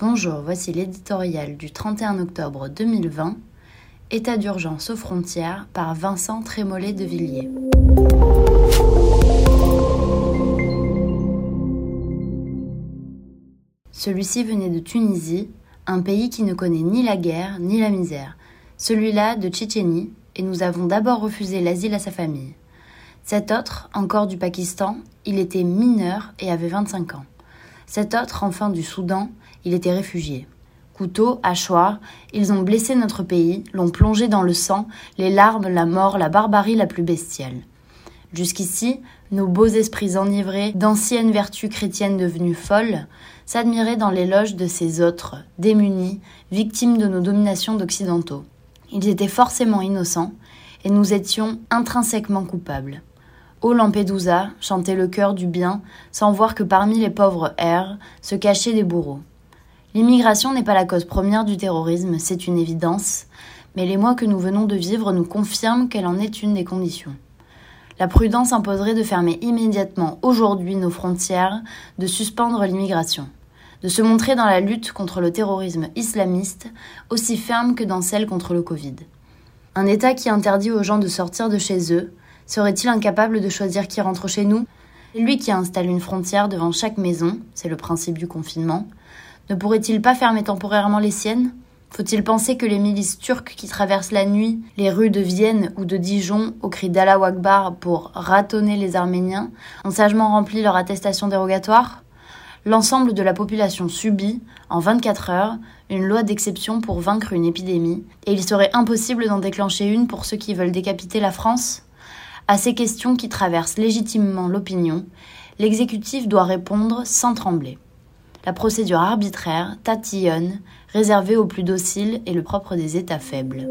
Bonjour, voici l'éditorial du 31 octobre 2020, État d'urgence aux frontières par Vincent Trémollet de Villiers. Celui-ci venait de Tunisie, un pays qui ne connaît ni la guerre ni la misère. Celui-là de Tchétchénie, et nous avons d'abord refusé l'asile à sa famille. Cet autre, encore du Pakistan, il était mineur et avait 25 ans. Cet autre, enfin du Soudan, il était réfugié. Couteau, hachoir, ils ont blessé notre pays, l'ont plongé dans le sang, les larmes, la mort, la barbarie la plus bestiale. Jusqu'ici, nos beaux esprits enivrés d'anciennes vertus chrétiennes devenues folles s'admiraient dans l'éloge de ces autres, démunis, victimes de nos dominations d'occidentaux. Ils étaient forcément innocents, et nous étions intrinsèquement coupables. Ô Lampedusa, chantait le cœur du bien, sans voir que parmi les pauvres airs se cachaient des bourreaux. L'immigration n'est pas la cause première du terrorisme, c'est une évidence, mais les mois que nous venons de vivre nous confirment qu'elle en est une des conditions. La prudence imposerait de fermer immédiatement aujourd'hui nos frontières, de suspendre l'immigration, de se montrer dans la lutte contre le terrorisme islamiste aussi ferme que dans celle contre le Covid. Un État qui interdit aux gens de sortir de chez eux serait-il incapable de choisir qui rentre chez nous? Lui qui installe une frontière devant chaque maison, c'est le principe du confinement, ne pourrait-il pas fermer temporairement les siennes? Faut-il penser que les milices turques qui traversent la nuit les rues de Vienne ou de Dijon au cri d'Allah Akbar pour ratonner les Arméniens ont sagement rempli leur attestation dérogatoire? L'ensemble de la population subit, en 24 heures, une loi d'exception pour vaincre une épidémie, et il serait impossible d'en déclencher une pour ceux qui veulent décapiter la France? À ces questions qui traversent légitimement l'opinion, l'exécutif doit répondre sans trembler. La procédure arbitraire, tatillonne, réservée aux plus dociles et le propre des États faibles.